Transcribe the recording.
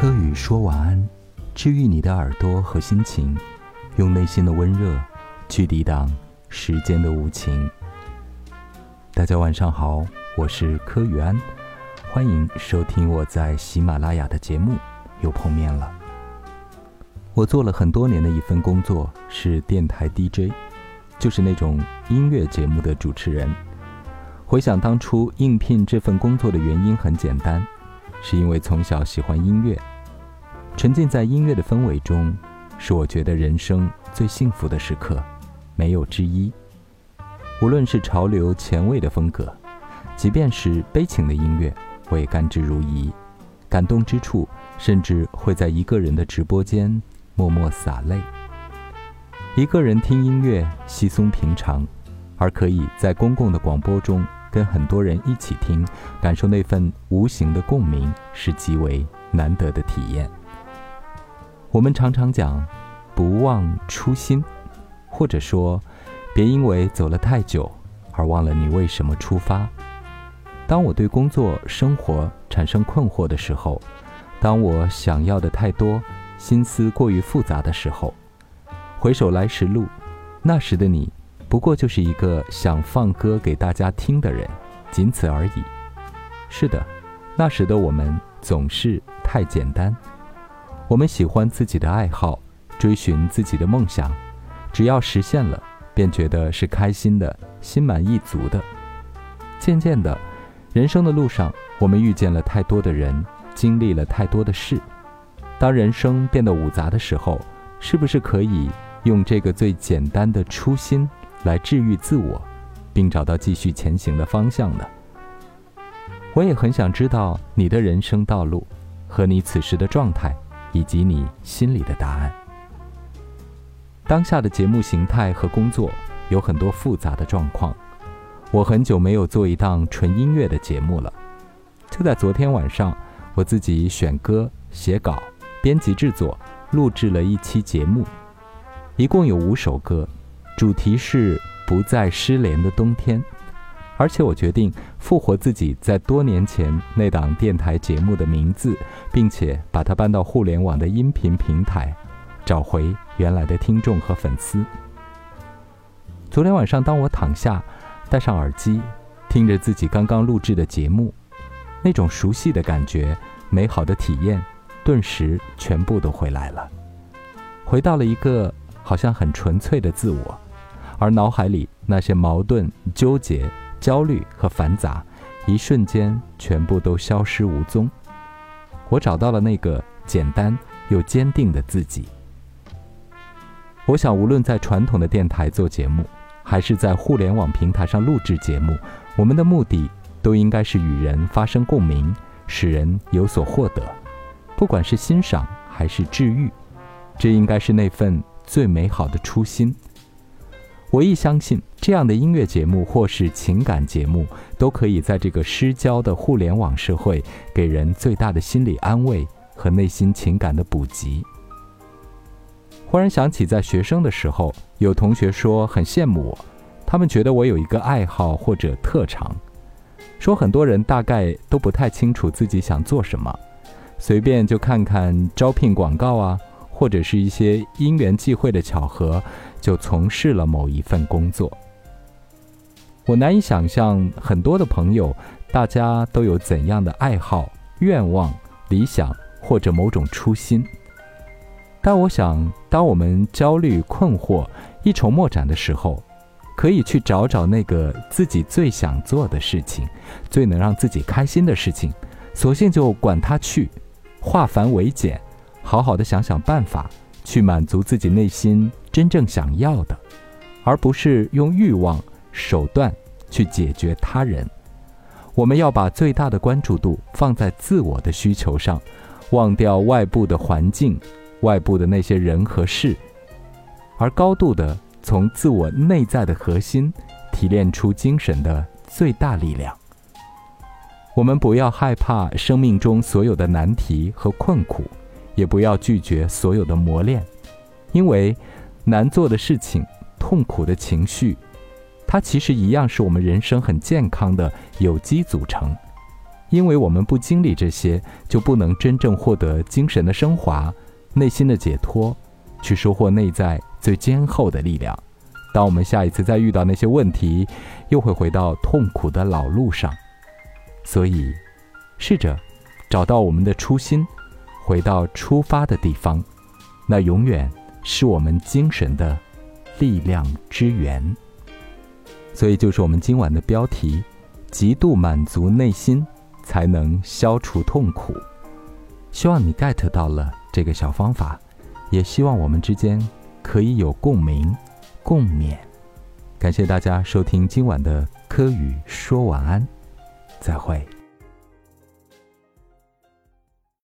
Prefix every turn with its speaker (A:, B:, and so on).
A: 柯宇说晚安，治愈你的耳朵和心情，用内心的温热去抵挡时间的无情。大家晚上好，我是柯宇安，欢迎收听我在喜马拉雅的节目，又碰面了。我做了很多年的一份工作是电台 DJ，就是那种音乐节目的主持人。回想当初应聘这份工作的原因很简单。是因为从小喜欢音乐，沉浸在音乐的氛围中，是我觉得人生最幸福的时刻，没有之一。无论是潮流前卫的风格，即便是悲情的音乐，我也甘之如饴。感动之处，甚至会在一个人的直播间默默洒泪。一个人听音乐稀松平常，而可以在公共的广播中。跟很多人一起听，感受那份无形的共鸣，是极为难得的体验。我们常常讲“不忘初心”，或者说“别因为走了太久而忘了你为什么出发”。当我对工作、生活产生困惑的时候，当我想要的太多，心思过于复杂的时候，回首来时路，那时的你。不过就是一个想放歌给大家听的人，仅此而已。是的，那时的我们总是太简单。我们喜欢自己的爱好，追寻自己的梦想，只要实现了，便觉得是开心的，心满意足的。渐渐的，人生的路上，我们遇见了太多的人，经历了太多的事。当人生变得五杂的时候，是不是可以用这个最简单的初心？来治愈自我，并找到继续前行的方向呢？我也很想知道你的人生道路，和你此时的状态，以及你心里的答案。当下的节目形态和工作有很多复杂的状况，我很久没有做一档纯音乐的节目了。就在昨天晚上，我自己选歌、写稿、编辑制作、录制了一期节目，一共有五首歌。主题是不再失联的冬天，而且我决定复活自己在多年前那档电台节目的名字，并且把它搬到互联网的音频平台，找回原来的听众和粉丝。昨天晚上，当我躺下，戴上耳机，听着自己刚刚录制的节目，那种熟悉的感觉、美好的体验，顿时全部都回来了，回到了一个好像很纯粹的自我。而脑海里那些矛盾、纠结、焦虑和繁杂，一瞬间全部都消失无踪。我找到了那个简单又坚定的自己。我想，无论在传统的电台做节目，还是在互联网平台上录制节目，我们的目的都应该是与人发生共鸣，使人有所获得。不管是欣赏还是治愈，这应该是那份最美好的初心。我亦相信，这样的音乐节目或是情感节目，都可以在这个失焦的互联网社会，给人最大的心理安慰和内心情感的补给。忽然想起，在学生的时候，有同学说很羡慕我，他们觉得我有一个爱好或者特长，说很多人大概都不太清楚自己想做什么，随便就看看招聘广告啊。或者是一些因缘际会的巧合，就从事了某一份工作。我难以想象很多的朋友，大家都有怎样的爱好、愿望、理想或者某种初心。但我想，当我们焦虑、困惑、一筹莫展的时候，可以去找找那个自己最想做的事情，最能让自己开心的事情，索性就管它去，化繁为简。好好的想想办法，去满足自己内心真正想要的，而不是用欲望手段去解决他人。我们要把最大的关注度放在自我的需求上，忘掉外部的环境、外部的那些人和事，而高度的从自我内在的核心提炼出精神的最大力量。我们不要害怕生命中所有的难题和困苦。也不要拒绝所有的磨练，因为难做的事情、痛苦的情绪，它其实一样是我们人生很健康的有机组成。因为我们不经历这些，就不能真正获得精神的升华、内心的解脱，去收获内在最坚厚的力量。当我们下一次再遇到那些问题，又会回到痛苦的老路上。所以，试着找到我们的初心，回到出发的地方，那永远是我们精神的力量之源。所以，就是我们今晚的标题：极度满足内心，才能消除痛苦。希望你 get 到了这个小方法，也希望我们之间可以有共鸣。共勉，感谢大家收听今晚的科语说晚安，再会。